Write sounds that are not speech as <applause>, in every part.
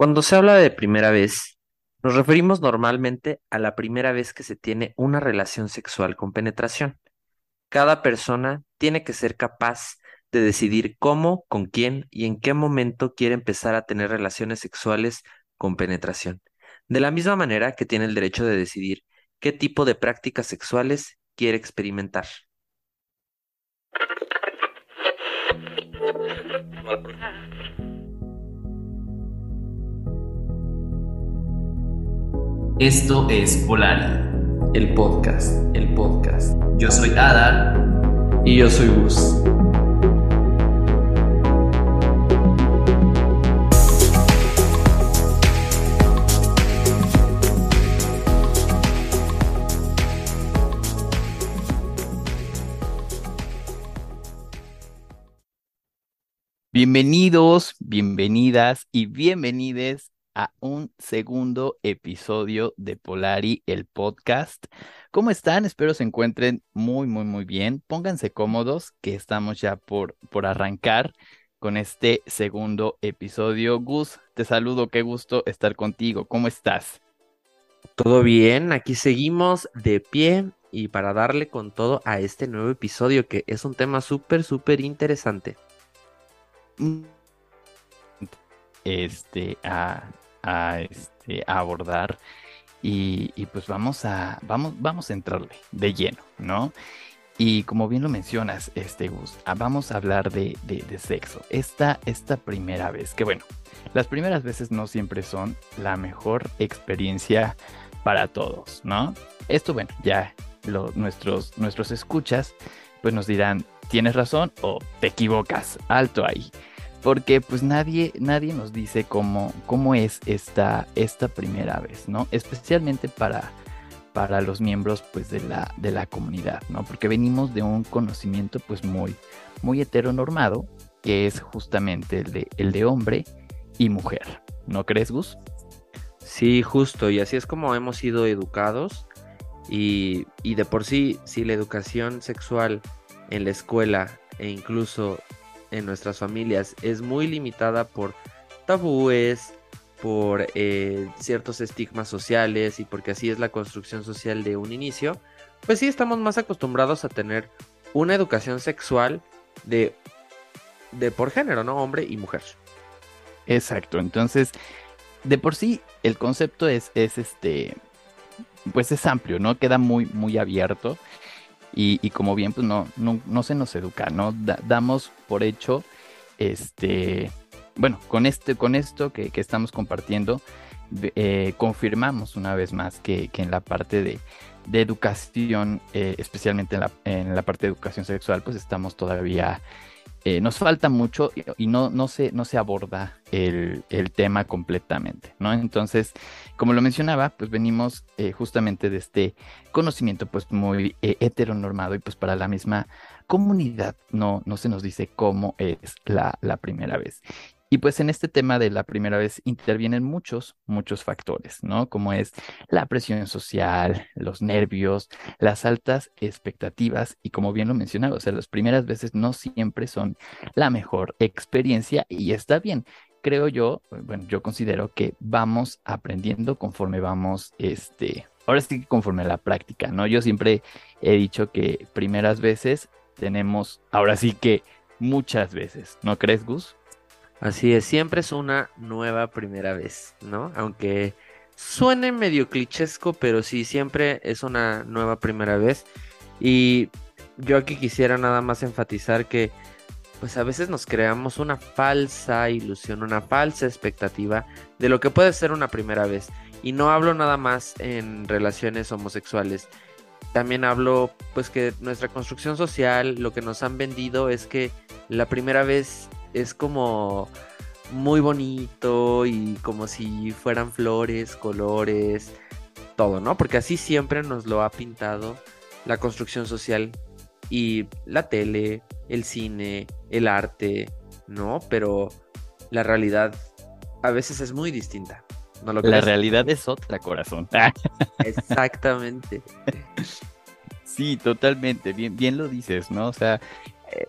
Cuando se habla de primera vez, nos referimos normalmente a la primera vez que se tiene una relación sexual con penetración. Cada persona tiene que ser capaz de decidir cómo, con quién y en qué momento quiere empezar a tener relaciones sexuales con penetración. De la misma manera que tiene el derecho de decidir qué tipo de prácticas sexuales quiere experimentar. Esto es Polari, el podcast, el podcast. Yo soy Adar y yo soy Gus. Bienvenidos, bienvenidas y bienvenides a un segundo episodio de Polari, el podcast. ¿Cómo están? Espero se encuentren muy, muy, muy bien. Pónganse cómodos, que estamos ya por, por arrancar con este segundo episodio. Gus, te saludo, qué gusto estar contigo. ¿Cómo estás? Todo bien, aquí seguimos de pie y para darle con todo a este nuevo episodio que es un tema súper, súper interesante. Este, a, a, este, abordar. Y, pues vamos a, vamos, vamos a entrarle de lleno, ¿no? Y como bien lo mencionas, este Gus, ah, vamos a hablar de, de, sexo. Esta, esta primera vez, que bueno, las primeras veces no siempre son la mejor experiencia para todos, ¿no? Esto, bueno, ya nuestros, nuestros escuchas, pues nos dirán, tienes razón o te equivocas, alto ahí porque pues nadie, nadie nos dice cómo, cómo es esta, esta primera vez, ¿no? Especialmente para, para los miembros pues de la, de la comunidad, ¿no? Porque venimos de un conocimiento pues muy, muy heteronormado, que es justamente el de, el de hombre y mujer, ¿no crees, Gus? Sí, justo, y así es como hemos sido educados y, y de por sí, si la educación sexual en la escuela e incluso en nuestras familias es muy limitada por tabúes, por eh, ciertos estigmas sociales y porque así es la construcción social de un inicio, pues sí estamos más acostumbrados a tener una educación sexual de, de por género, ¿no? Hombre y mujer. Exacto, entonces, de por sí el concepto es, es este, pues es amplio, ¿no? Queda muy, muy abierto y, como bien, pues no, no, se nos educa, ¿no? damos por hecho, este, bueno, con, este, con esto que, estamos compartiendo, eh, confirmamos una vez más que, en la parte de, educación, eh, especialmente en la, en la parte de educación sexual, pues estamos todavía eh, nos falta mucho y, no, no, se, no se aborda el, tema completamente, ¿no? Entonces, como lo mencionaba, pues venimos eh, justamente de este conocimiento pues muy eh, heteronormado y pues para la misma comunidad no, no se nos dice cómo es la, la primera vez. Y pues en este tema de la primera vez intervienen muchos, muchos factores, ¿no? Como es la presión social, los nervios, las altas expectativas y como bien lo mencionaba, o sea, las primeras veces no siempre son la mejor experiencia y está bien. Creo yo, bueno, yo considero que vamos aprendiendo conforme vamos, este, ahora sí que conforme a la práctica, ¿no? Yo siempre he dicho que primeras veces tenemos, ahora sí que muchas veces, ¿no crees, Gus? Así es, siempre es una nueva primera vez, ¿no? Aunque suene medio clichesco, pero sí, siempre es una nueva primera vez. Y yo aquí quisiera nada más enfatizar que pues a veces nos creamos una falsa ilusión, una falsa expectativa de lo que puede ser una primera vez. Y no hablo nada más en relaciones homosexuales. También hablo pues que nuestra construcción social, lo que nos han vendido es que la primera vez es como muy bonito y como si fueran flores, colores, todo, ¿no? Porque así siempre nos lo ha pintado la construcción social y la tele, el cine, el arte, ¿no? Pero la realidad a veces es muy distinta. ¿no lo la realidad es otra, corazón. <laughs> Exactamente. Sí, totalmente, bien, bien lo dices, ¿no? O sea,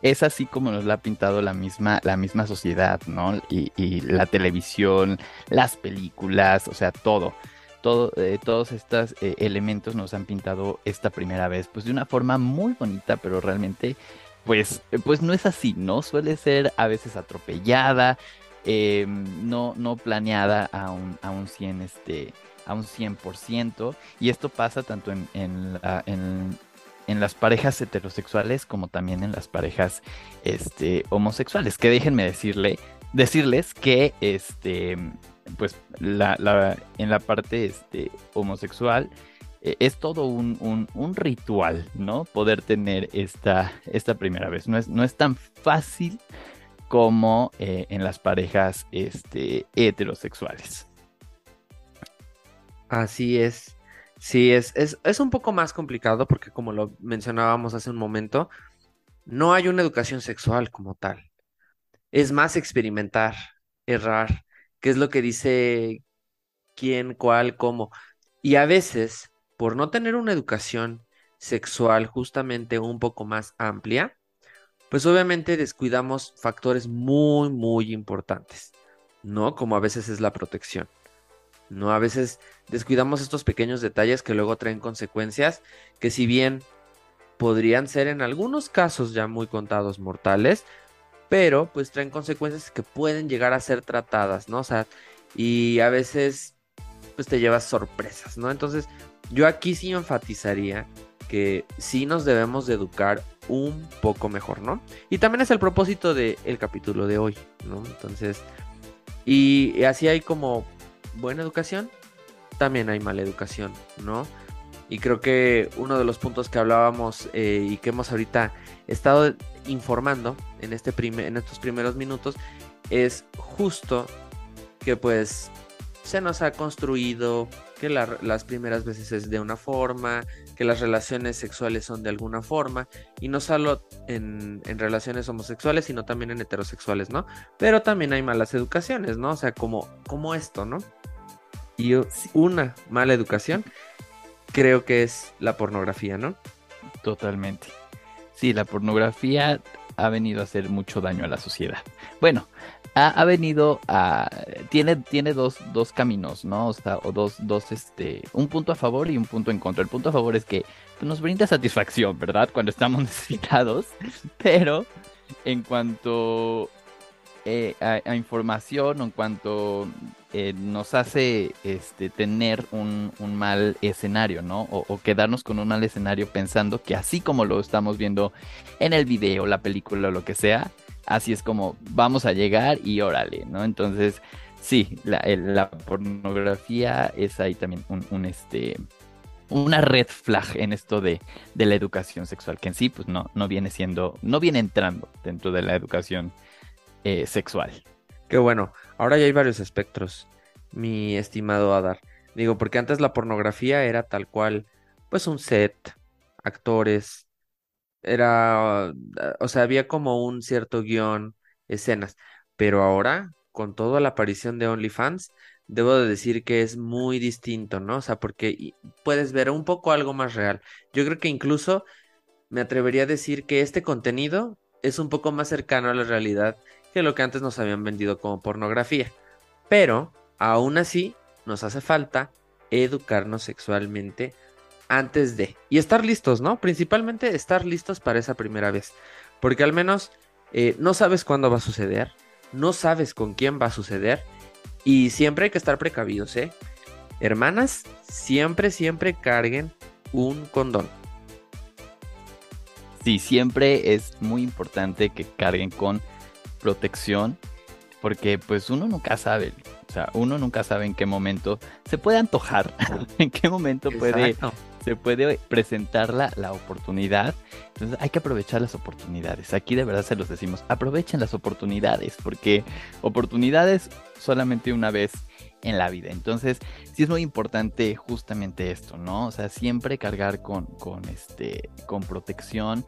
es así como nos la ha pintado la misma, la misma sociedad, ¿no? Y, y la televisión, las películas, o sea, todo. Todo, eh, todos estos eh, elementos nos han pintado esta primera vez, pues de una forma muy bonita, pero realmente, pues, pues no es así, ¿no? Suele ser a veces atropellada, no, no planeada a un, a un 100, este, a un 100%, y esto pasa tanto en, en las parejas heterosexuales como también en las parejas este, homosexuales. Que déjenme decirle, decirles que este, pues la, en la parte este, homosexual eh, es todo un, ritual, ¿no? Poder tener esta, esta primera vez. No es, no es tan fácil como eh, en las parejas este, heterosexuales. Así es. Sí, es, es, un poco más complicado porque como lo mencionábamos hace un momento, no hay una educación sexual como tal. Es más experimentar, errar, qué es lo que dice quién, cuál, cómo. Y a veces, por no tener una educación sexual justamente un poco más amplia, pues obviamente descuidamos factores muy, muy importantes, ¿no? Como a veces es la protección. ¿No? A veces descuidamos estos pequeños detalles que luego traen consecuencias que si bien podrían ser en algunos casos ya muy contados mortales, pero pues traen consecuencias que pueden llegar a ser tratadas, ¿no? O sea, y a veces pues te llevas sorpresas, ¿no? Entonces yo aquí sí enfatizaría que sí nos debemos de educar un poco mejor, ¿no? Y también es el propósito del capítulo de hoy, ¿no? Entonces, y así hay como buena educación, también hay mala educación, ¿no? Y creo que uno de los puntos que hablábamos eh, y que hemos ahorita estado informando en, este en estos primeros minutos es justo que pues se nos ha construido que las primeras veces es de una forma, que las relaciones sexuales son de alguna forma, y no solo en, en, relaciones homosexuales, sino también en heterosexuales, ¿no? Pero también hay malas educaciones, ¿no? O sea, como, como esto, ¿no? Y una mala educación creo que es la pornografía, ¿no? Totalmente. Sí, la pornografía ha venido a hacer mucho daño a la sociedad. Bueno, ha, venido a... Tiene, tiene dos, dos caminos, ¿no? O sea, o dos, dos, este... Un punto a favor y un punto en contra. El punto a favor es que pues, nos brinda satisfacción, ¿verdad? Cuando estamos <laughs> necesitados. Pero en cuanto eh, a, información, en cuanto eh, nos hace este, tener un, mal escenario, ¿no? O, quedarnos con un mal escenario pensando que así como lo estamos viendo en el video, la película o lo que sea, así es como vamos a llegar y órale, ¿no? Entonces, sí, la, pornografía es ahí también un, este una red flag en esto de, de, la educación sexual, que en sí, pues no, no viene siendo, no viene entrando dentro de la educación eh, sexual. Qué bueno. Ahora ya hay varios espectros, mi estimado Adar. Digo, porque antes la pornografía era tal cual, pues un set, actores, era, o sea, había como un cierto guion, escenas. Pero ahora, con toda la aparición de OnlyFans, debo de decir que es muy distinto, ¿no? O sea, porque puedes ver un poco algo más real. Yo creo que incluso me atrevería a decir que este contenido es un poco más cercano a la realidad que lo que antes nos habían vendido como pornografía. Pero, aún así, nos hace falta educarnos sexualmente antes de. Y estar listos, ¿no? Principalmente estar listos para esa primera vez. Porque al menos eh, no sabes cuándo va a suceder, no sabes con quién va a suceder. Y siempre hay que estar precavidos, ¿eh? Hermanas, siempre, siempre carguen un condón. Sí, siempre es muy importante que carguen con protección, porque pues uno nunca sabe, o sea, uno nunca sabe en qué momento se puede antojar, <laughs> en qué momento puede, se puede presentar la, la, oportunidad. Entonces hay que aprovechar las oportunidades. Aquí de verdad se los decimos, aprovechen las oportunidades, porque oportunidades solamente una vez en la vida. Entonces, sí es muy importante justamente esto, ¿no? O sea, siempre cargar con, con este, con protección,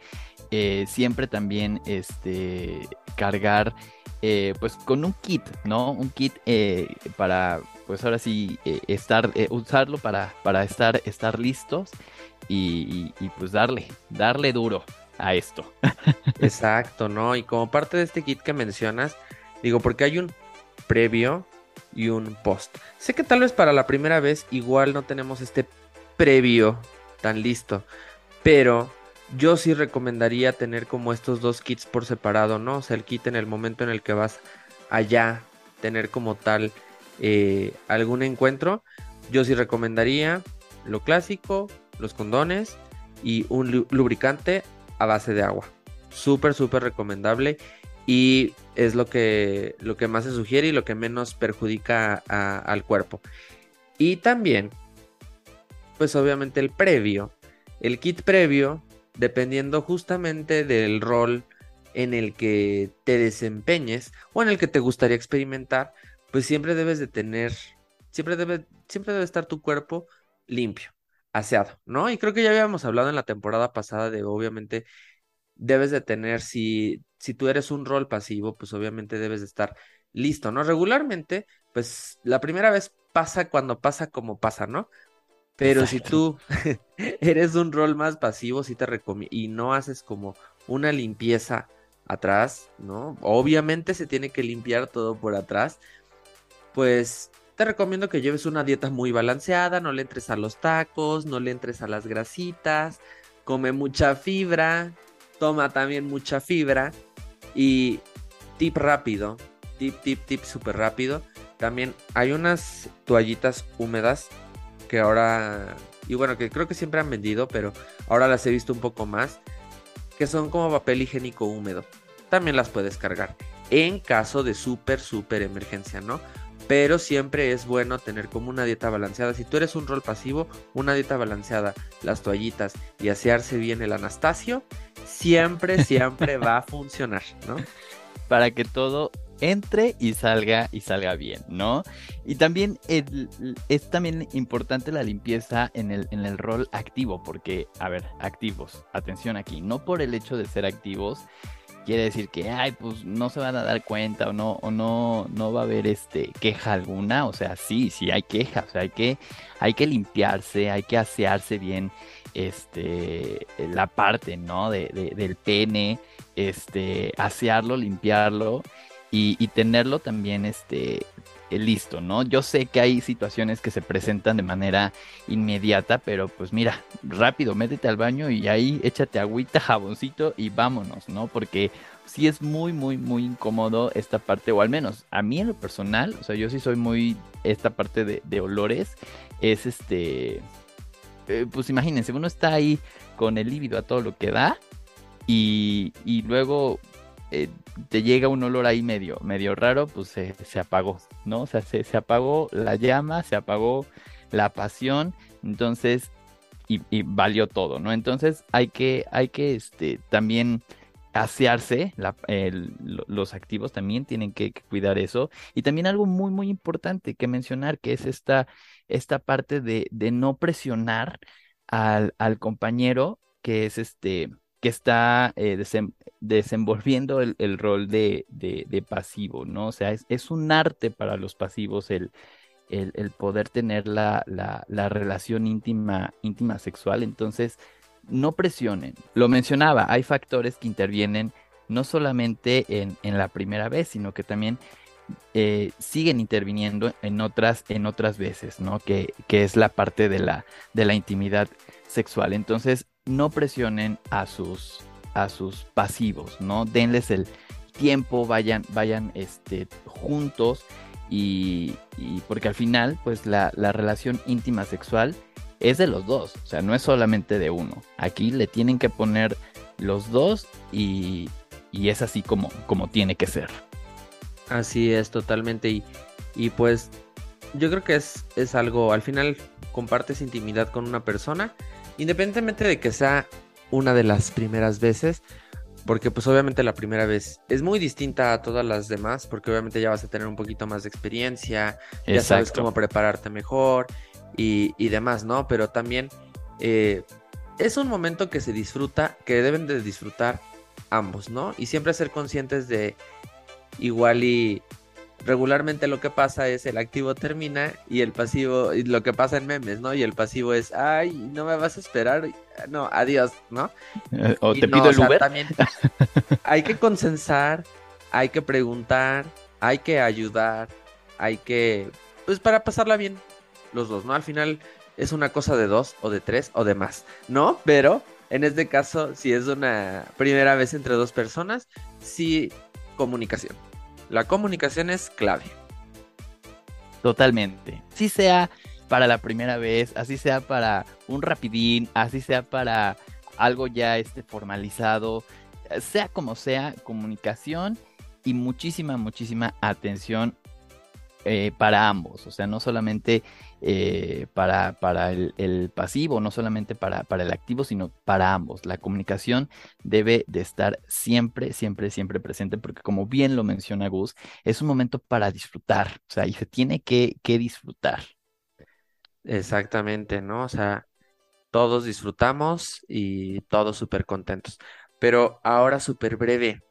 eh, siempre también, este, cargar, eh, pues, con un kit, ¿no? Un kit eh, para, pues, ahora sí, estar, usarlo para, para estar, estar listos y, pues darle, darle duro a esto. <laughs> Exacto, ¿no? Y como parte de este kit que mencionas, digo, porque hay un previo y un post. Sé que tal vez para la primera vez igual no tenemos este previo tan listo, pero yo sí recomendaría tener como estos dos kits por separado, ¿no? O sea, el kit en el momento en el que vas allá, tener como tal eh, algún encuentro, yo sí recomendaría lo clásico, los condones y un lubricante a base de agua. Súper, súper recomendable y es lo que, lo que más se sugiere y lo que menos perjudica al cuerpo. Y también, pues obviamente el previo, el kit previo, dependiendo justamente del rol en el que te desempeñes o en el que te gustaría experimentar, pues siempre debes de tener, siempre debe, siempre debe estar tu cuerpo limpio, aseado, ¿no? Y creo que ya habíamos hablado en la temporada pasada de obviamente debes de tener, si, si tú eres un rol pasivo, pues obviamente debes de estar listo, ¿no? Regularmente, pues la primera vez pasa cuando pasa como pasa, ¿no? Pero si tú <laughs> eres un rol más pasivo, sí te recomiendo, y no haces como una limpieza atrás, ¿no? Obviamente se tiene que limpiar todo por atrás, pues recomiendo que lleves una dieta muy balanceada, no le entres a los tacos, no le entres a las grasitas, come mucha fibra, toma también mucha fibra y tip rápido, tip, tip, tip súper rápido. También hay unas toallitas húmedas que ahora, y bueno, que creo que siempre han vendido, pero ahora las he visto un poco más, que son como papel higiénico húmedo. También las puedes cargar en caso de súper, súper emergencia, ¿no? Pero siempre es bueno tener como una dieta balanceada. Si tú eres un rol pasivo, una dieta balanceada, las toallitas y asearse bien el Anastasio, siempre, <laughs> siempre va a funcionar, ¿no? Para que todo entre y salga y salga bien, ¿no? Y también es también importante la limpieza en el, en el rol activo, porque, a ver, activos, atención aquí, no por el hecho de ser activos, quiere decir que ay pues no se van a dar cuenta o no o no no va a haber este queja alguna o sea sí sí hay queja o sea hay que hay que limpiarse hay que asearse bien este la parte no de, del pene este asearlo limpiarlo y, y tenerlo también este listo, ¿no? Yo sé que hay situaciones que se presentan de manera inmediata, pero pues mira, rápido, métete al baño y ahí échate agüita, jaboncito y vámonos, ¿no? Porque sí es muy, muy, muy incómodo esta parte, o al menos a mí en lo personal, o sea, yo sí soy muy, esta parte de, olores, es este, eh, pues imagínense, uno está ahí con el líbido a todo lo que da y, y luego eh, te llega un olor ahí medio, medio raro, pues se, apagó, ¿no? O sea, se, apagó la llama, se apagó la pasión, entonces, y, valió todo, ¿no? Entonces hay que, hay que este, también asearse, los activos también tienen que, cuidar eso. Y también algo muy, muy importante que mencionar, que es esta, esta parte de, no presionar al compañero, que es este que está eh, desenvolviendo el, rol de, pasivo, ¿no? O sea, es, un arte para los pasivos el, el, poder tener la, relación íntima, íntima sexual. Entonces, no presionen. Lo mencionaba, hay factores que intervienen no solamente en, la primera vez, sino que también eh, siguen interviniendo en otras, en otras veces, ¿no? Que, que es la parte de la, de la intimidad sexual. Entonces, no presionen a sus, a sus pasivos, ¿no? Denles el tiempo, vayan, vayan este, juntos y, porque al final, pues la, relación íntima sexual es de los dos, o sea, no es solamente de uno. Aquí le tienen que poner los dos y, y es así como, como tiene que ser. Así es, totalmente. Y, y pues yo creo que es, es algo, al final compartes intimidad con una persona Independientemente de que sea una de las primeras veces, porque pues obviamente la primera vez es muy distinta a todas las demás, porque obviamente ya vas a tener un poquito más de experiencia, ya sabes cómo prepararte mejor y, demás, ¿no? Pero también eh, es un momento que se disfruta, que deben de disfrutar ambos, ¿no? Y siempre ser conscientes de igual y regularmente lo que pasa es el activo termina y el pasivo, y lo que pasa en memes, ¿no? Y el pasivo es, ay, no me vas a esperar, no, adiós, ¿no? Eh, o te pido el Uber. También <laughs> hay que consensar, hay que preguntar, hay que ayudar, hay que, pues para pasarla bien los dos, ¿no? Al final es una cosa de dos o de tres o de más, ¿no? Pero en este caso, si es una primera vez entre dos personas, sí comunicación. La comunicación es clave. Totalmente. Si sea para la primera vez, así sea para un rapidín, así sea para algo ya este formalizado, sea como sea, comunicación y muchísima, muchísima atención eh, para ambos. O sea, no solamente eh, para, para el, pasivo, no solamente para, para el activo, sino para ambos. La comunicación debe de estar siempre, siempre, siempre presente, porque como bien lo menciona Gus, es un momento para disfrutar, o sea, y se tiene que, que disfrutar. Exactamente, ¿no? O sea, todos disfrutamos y todos súper contentos. Pero ahora súper breve.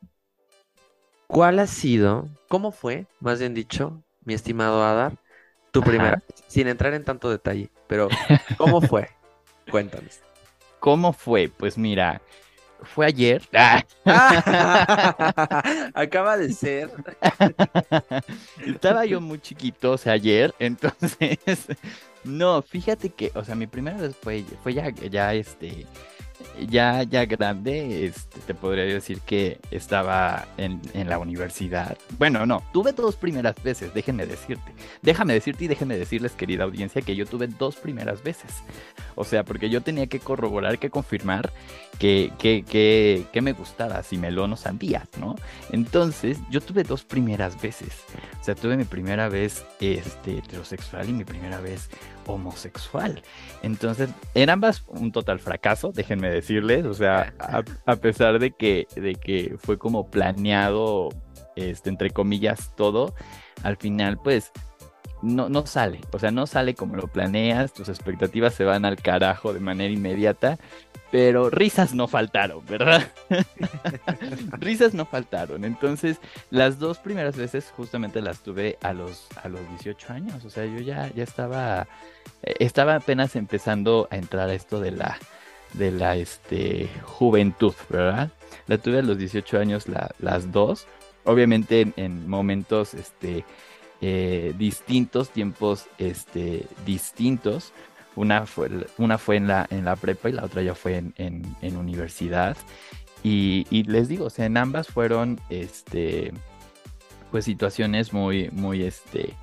¿Cuál ha sido, cómo fue, más bien dicho, mi estimado Adar, tu primera, sin entrar en tanto detalle, pero ¿cómo <laughs> fue? Cuéntanos. ¿Cómo fue? Pues mira, fue ayer. <laughs> <laughs> Acaba de ser. Estaba yo muy chiquito, o sea, ayer, entonces, no, fíjate que, o sea, mi primera vez fue, fue ya, ya, este, ya, ya grande, este, te podría decir que estaba en, en, la universidad. Bueno, no, tuve dos primeras veces, déjenme decirte. Déjame decirte y déjenme decirles, querida audiencia, que yo tuve dos primeras veces. O sea, porque yo tenía que corroborar, que confirmar que, que, que, me gustara, si melón o sandía, ¿no? Entonces, yo tuve dos primeras veces. O sea, tuve mi primera vez este, heterosexual y mi primera vez homosexual. Entonces, en ambas un total fracaso, déjenme decirles, o sea, a, pesar de que, de que fue como planeado, este, entre comillas, todo, al final, pues, no, no sale, o sea, no sale como lo planeas, tus expectativas se van al carajo de manera inmediata, pero risas no faltaron, ¿verdad? <laughs> risas no faltaron. Entonces, las dos primeras veces justamente las tuve a los, a los 18 años. O sea, yo ya, ya estaba, estaba apenas empezando a entrar a esto de la, de la este, juventud, ¿verdad? La tuve a los 18 años las dos. Obviamente en, momentos este, eh, distintos, tiempos este, distintos. Una fue, una fue en, la, en la prepa y la otra ya fue en, universidad. Y, les digo, o sea, en ambas fueron, este, pues situaciones muy, muy, este,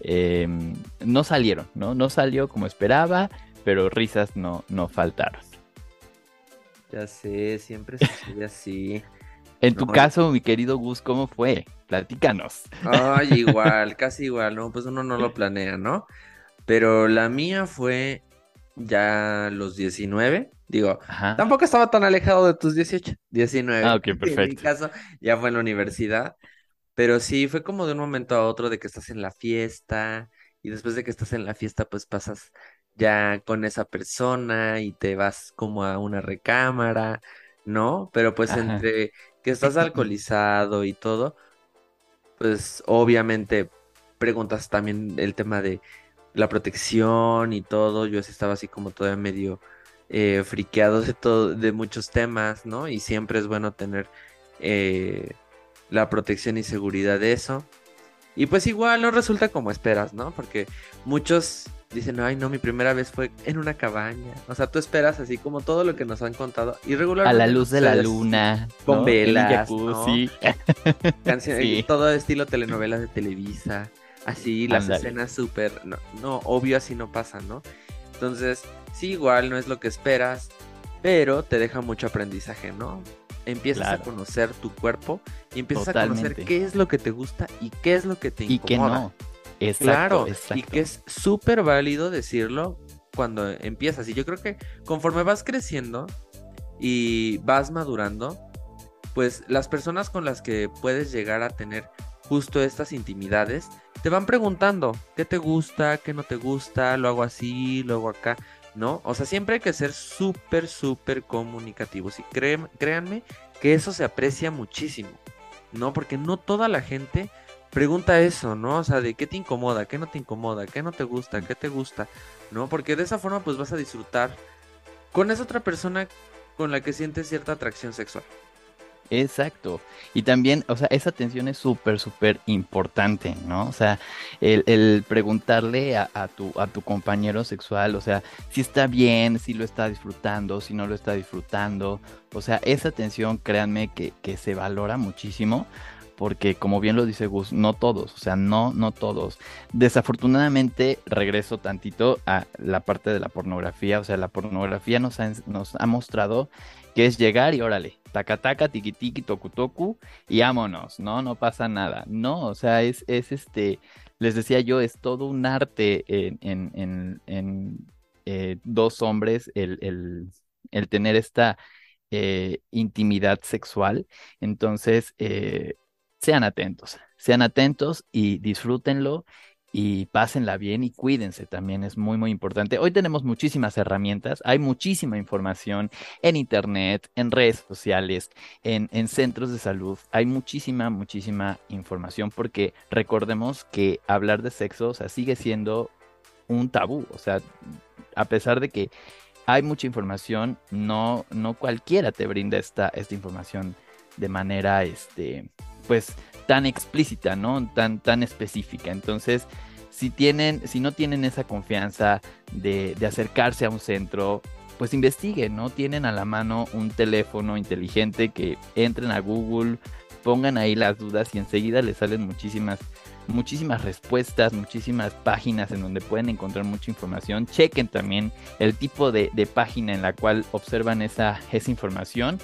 em, no salieron, ¿no? No salió como esperaba, pero risas no, no faltaron. Ya sé, siempre sucede así. En tu caso, mi querido Gus, ¿cómo fue? Platícanos. Ay, <laughs> igual, casi igual, ¿no? Pues uno no lo planea, ¿no? Pero la mía fue ya los 19. Digo, tampoco estaba tan alejado de tus 18, 19. Ah, ok, perfecto. En mi caso ya fue en la universidad. Pero sí, fue como de un momento a otro de que estás en la fiesta y después de que estás en la fiesta, pues pasas ya con esa persona y te vas como a una recámara, ¿no? Pero pues entre que estás alcoholizado y todo, pues obviamente preguntas también el tema de la protección y todo. Yo estaba así como todavía medio eh, friqueado de todo, de muchos temas, ¿no? Y siempre es bueno tener eh, la protección y seguridad de eso. Y pues igual no resulta como esperas, ¿no? Porque muchos dicen, ay, no, mi primera vez fue en una cabaña. O sea, tú esperas así como todo lo que nos han contado. Y regularmente. A la luz de la luna. Con velas. ¿no? Canciones, <laughs> todo estilo telenovela de Televisa así las escenas súper, no, no, obvio así no pasa, ¿no? Entonces, sí, igual no es lo que esperas, pero te deja mucho aprendizaje, ¿no? Empiezas a conocer tu cuerpo y empiezas a conocer qué es lo que te gusta y qué es lo que te incomoda. Y qué no. Exacto, claro, y que es súper válido decirlo cuando empiezas. Y yo creo que conforme vas creciendo y vas madurando, pues las personas con las que puedes llegar a tener justo estas intimidades, te van preguntando qué te gusta, qué no te gusta, lo hago así, lo hago acá, ¿no? O sea, siempre hay que ser súper, súper comunicativos y créanme que eso se aprecia muchísimo, ¿no? Porque no toda la gente pregunta eso, ¿no? O sea, de qué te incomoda, qué no te incomoda, qué no te gusta, qué te gusta, ¿no? Porque de esa forma pues vas a disfrutar con esa otra persona con la que sientes cierta atracción sexual. Exacto. Y también, o sea, esa atención es súper, súper importante, ¿no? O sea, el, preguntarle a, tu, a tu compañero sexual, o sea, si está bien, si lo está disfrutando, si no lo está disfrutando. O sea, esa atención, créanme que, que se valora muchísimo porque como bien lo dice Gus, no todos, o sea, no, no todos. Desafortunadamente, regreso tantito a la parte de la pornografía, o sea, la pornografía nos ha, mostrado que es llegar y órale, taca taca, tiki tiki, toku toku, y vámonos, ¿no? No pasa nada. No, o sea, es, es este, les decía yo, es todo un arte en, en, en, eh, dos hombres el, el, el, tener esta eh, intimidad sexual. Entonces, eh, sean atentos, sean atentos y disfrútenlo y pásenla bien y cuídense también, es muy, muy importante. Hoy tenemos muchísimas herramientas, hay muchísima información en internet, en redes sociales, en, en centros de salud, hay muchísima, muchísima información porque recordemos que hablar de sexo, o sea, sigue siendo un tabú, o sea, a pesar de que hay mucha información, no, no cualquiera te brinda esta, esta información de manera, este, pues tan explícita, ¿no? Tan, tan específica. Entonces, si tienen, si no tienen esa confianza de, acercarse a un centro, pues investiguen, ¿no? Tienen a la mano un teléfono inteligente que entren a Google, pongan ahí las dudas y enseguida les salen muchísimas, muchísimas respuestas, muchísimas páginas en donde pueden encontrar mucha información. Chequen también el tipo de, de página en la cual observan esa, esa información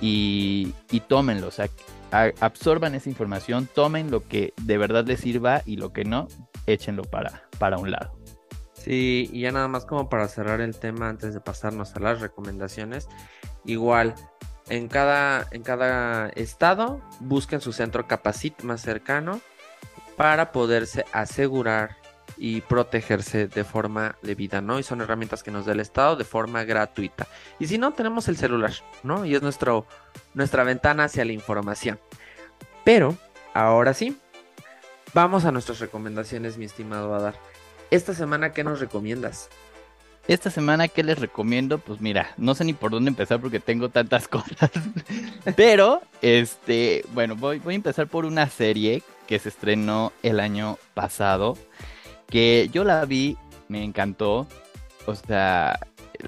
y, y tómenlo. O sea, absorban esa información, tomen lo que de verdad les sirva y lo que no, échenlo para, para un lado. Sí, y ya nada más como para cerrar el tema antes de pasarnos a las recomendaciones, igual en cada, en cada estado busquen su centro Capacit más cercano para poderse asegurar y protegerse de forma debida, ¿no? Y son herramientas que nos da el Estado de forma gratuita. Y si no, tenemos el celular, ¿no? Y es nuestro, nuestra ventana hacia la información. Pero, ahora sí, vamos a nuestras recomendaciones, mi estimado Adar. Esta semana, ¿qué nos recomiendas? Esta semana, ¿qué les recomiendo? Pues mira, no sé ni por dónde empezar porque tengo tantas <laughs> cosas. Pero, este, bueno, voy, voy a empezar por una serie que se estrenó el año pasado que yo la vi, me encantó. O sea,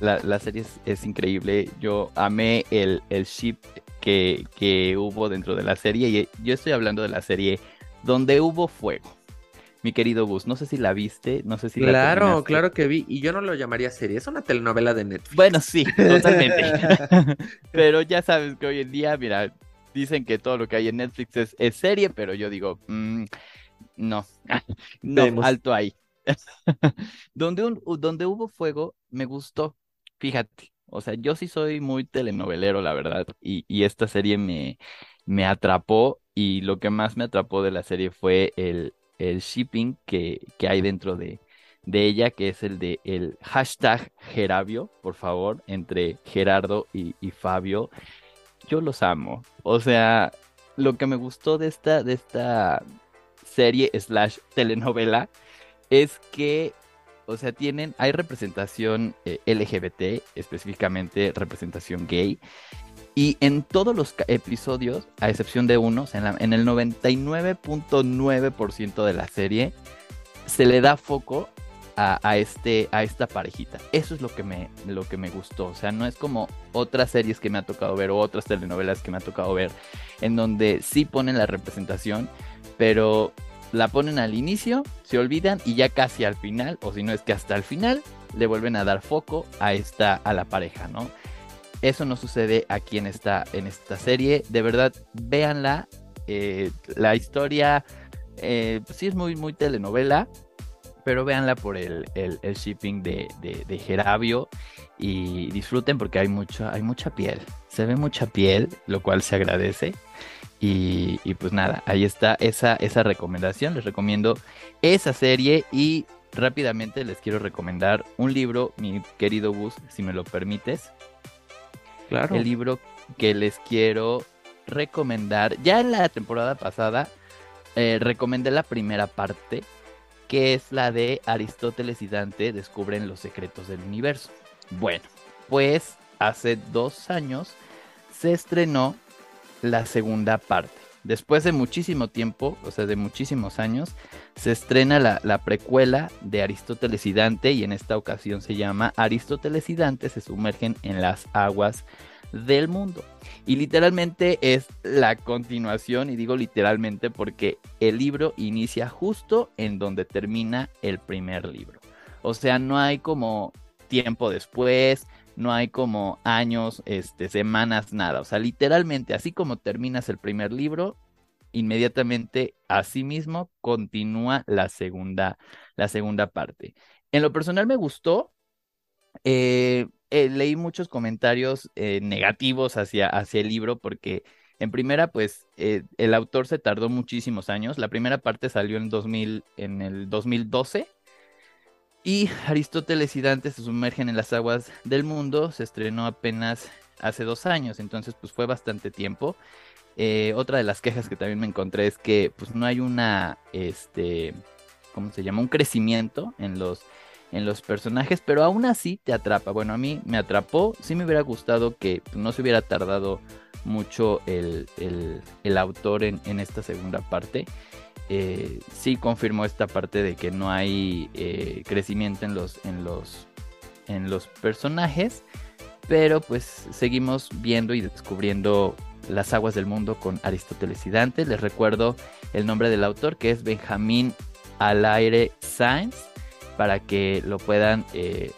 la, serie es, increíble. Yo amé el, el ship que, que, hubo dentro de la serie. Y yo estoy hablando de la serie Donde hubo fuego. Mi querido Gus, no sé si la viste, no sé si Claro, claro que vi. Y yo no lo llamaría serie, es una telenovela de Netflix. Bueno, sí, totalmente. <laughs> pero ya sabes que hoy en día, mira, dicen que todo lo que hay en Netflix es, serie, pero yo digo, mm, no, <laughs> no, alto ahí. <laughs> donde, un, donde hubo fuego, me gustó. Fíjate, o sea, yo sí soy muy telenovelero, la verdad, y, y esta serie me, me atrapó y lo que más me atrapó de la serie fue el, el shipping que, que hay dentro de, de ella, que es el de el hashtag Gerabio, por favor, entre Gerardo y, y, Fabio. Yo los amo. O sea, lo que me gustó de esta, de esta serie slash telenovela es que, o sea, tienen, hay representación eh, LGBT, específicamente representación gay, y en todos los episodios, a excepción de unos, en, en el 99.9% de la serie, se le da foco a, este, a esta parejita. Eso es lo que, me, lo que me gustó. O sea, no es como otras series que me ha tocado ver o otras telenovelas que me ha tocado ver, en donde sí ponen la representación, pero la ponen al inicio, se olvidan y ya casi al final, o si no es que hasta el final, le vuelven a dar foco a esta, a la pareja, ¿no? Eso no sucede aquí en esta, en esta serie. De verdad, véanla. Eh, la historia, eh, sí es muy, muy telenovela, pero véanla por el, el, shipping de, de, de, Gerabio y disfruten porque hay, mucho, hay mucha piel. Se ve mucha piel, lo cual se agradece. Y, pues nada, ahí está esa, esa recomendación. Les recomiendo esa serie y rápidamente les quiero recomendar un libro, mi querido Gus, si me lo permites. Claro. El libro que les quiero recomendar. Ya en la temporada pasada eh, recomendé la primera parte, que es la de Aristóteles y Dante descubren los secretos del universo. Bueno, pues hace dos años se estrenó la segunda parte. Después de muchísimo tiempo, o sea, de muchísimos años, se estrena la, precuela de Aristóteles y Dante y en esta ocasión se llama Aristóteles y Dante se sumergen en las aguas del mundo. Y literalmente es la continuación, y digo literalmente porque el libro inicia justo en donde termina el primer libro. O sea, no hay como tiempo después, no hay como años, este, semanas, nada. O sea, literalmente, así como terminas el primer libro, inmediatamente así mismo continúa la segunda, la segunda parte. En lo personal me gustó. Eh, eh, leí muchos comentarios eh, negativos hacia, hacia el libro porque en primera, pues el autor se tardó muchísimos años. La primera parte salió en, 2000, en el 2012 y Aristóteles y Dante se sumergen en las aguas del mundo. Se estrenó apenas hace dos años, entonces pues fue bastante tiempo. Eh, otra de las quejas que también me encontré es que pues no hay una, este, ¿cómo se llama? Un crecimiento en los, en los personajes, pero aún así te atrapa. Bueno, a mí me atrapó. Sí me hubiera gustado que no se hubiera tardado mucho el, autor en, en, esta segunda parte. Eh, sí confirmó esta parte de que no hay eh, crecimiento en los, en, los, en los personajes, pero pues seguimos viendo y descubriendo las aguas del mundo con Aristóteles y Dante. Les recuerdo el nombre del autor que es Benjamín Alaire Sainz para que lo puedan eh,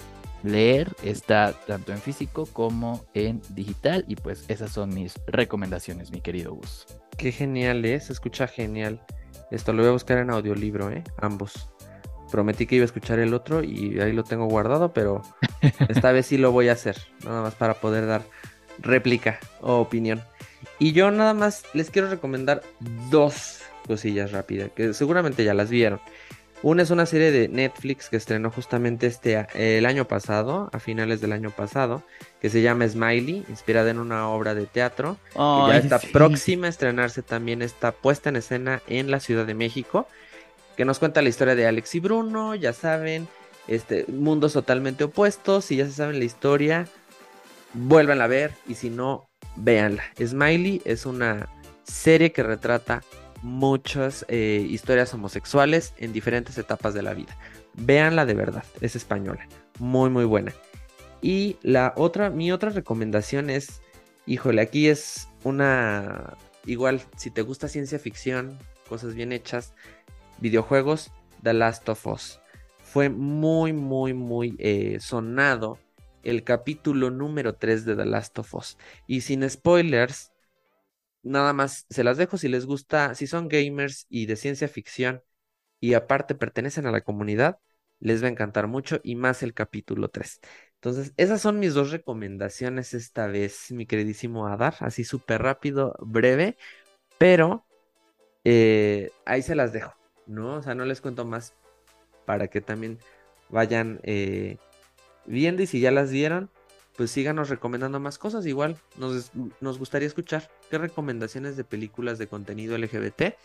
leer. Está tanto en físico como en digital y pues esas son mis recomendaciones, mi querido Gus. Qué genial es, se escucha genial. Esto lo voy a buscar en audiolibro, ¿eh? Ambos. Prometí que iba a escuchar el otro y ahí lo tengo guardado, pero <laughs> esta vez sí lo voy a hacer. Nada más para poder dar réplica o opinión. Y yo nada más les quiero recomendar dos cosillas rápidas, que seguramente ya las vieron. Una es una serie de Netflix que estrenó justamente este el año pasado, a finales del año pasado, que se llama Smiley, inspirada en una obra de teatro. que ya está próxima a estrenarse también, está puesta en escena en la Ciudad de México, que nos cuenta la historia de Alex y Bruno, ya saben, este, mundos totalmente opuestos, si ya se saben la historia, vuelvan a ver, y si no, véanla. Smiley es una serie que retrata muchas eh, historias homosexuales en diferentes etapas de la vida. Véanla de verdad, es española, muy muy buena. Y la otra, mi otra recomendación es, híjole, aquí es una, igual, si te gusta ciencia ficción, cosas bien hechas, videojuegos, The Last of Us. Fue muy, muy, muy eh, sonado el capítulo número 3 de The Last of Us. Y sin spoilers, nada más se las dejo si les gusta, si son gamers y de ciencia ficción y aparte pertenecen a la comunidad, les va a encantar mucho y más el capítulo 3. Entonces, esas son mis dos recomendaciones esta vez, mi queridísimo Adar, así súper rápido, breve, pero eh, ahí se las dejo, ¿no? O sea, no les cuento más para que también vayan eh, viendo y si ya las vieron, pues síganos recomendando más cosas. Igual nos, nos gustaría escuchar qué recomendaciones de películas de contenido LGBT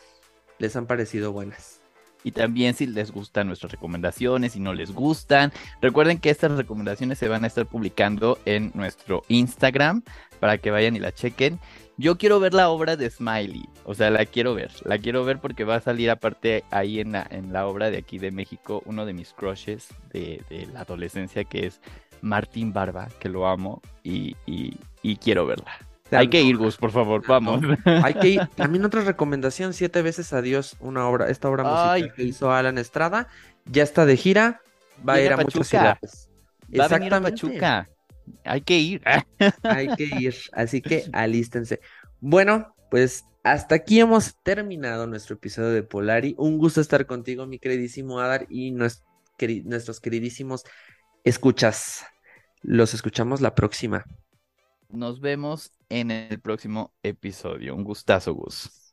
les han parecido buenas. Y también si les gustan nuestras recomendaciones, si no les gustan. Recuerden que estas recomendaciones se van a estar publicando en nuestro Instagram para que vayan y la chequen. Yo quiero ver la obra de Smiley, o sea, la quiero ver, la quiero ver porque va a salir aparte ahí en la, en la obra de aquí de México, uno de mis crushes de, de la adolescencia que es Martín Barba, que lo amo y, quiero verla. Hay que ir, Gus, por favor, vamos. <laughs> Hay que ir. También otra recomendación, Siete veces adiós, una obra, esta obra musical que hizo Alan Estrada, ya está de gira, va a ir a, muchas ciudades. Va a venir a Pachuca. Hay que ir. <laughs> Hay que ir, así que alístense. Bueno, pues hasta aquí hemos terminado nuestro episodio de Polari. Un gusto estar contigo, mi queridísimo Adar, y nuestros queridísimos escuchas. Los escuchamos la próxima. Nos vemos en el próximo episodio. Un gustazo, Gus.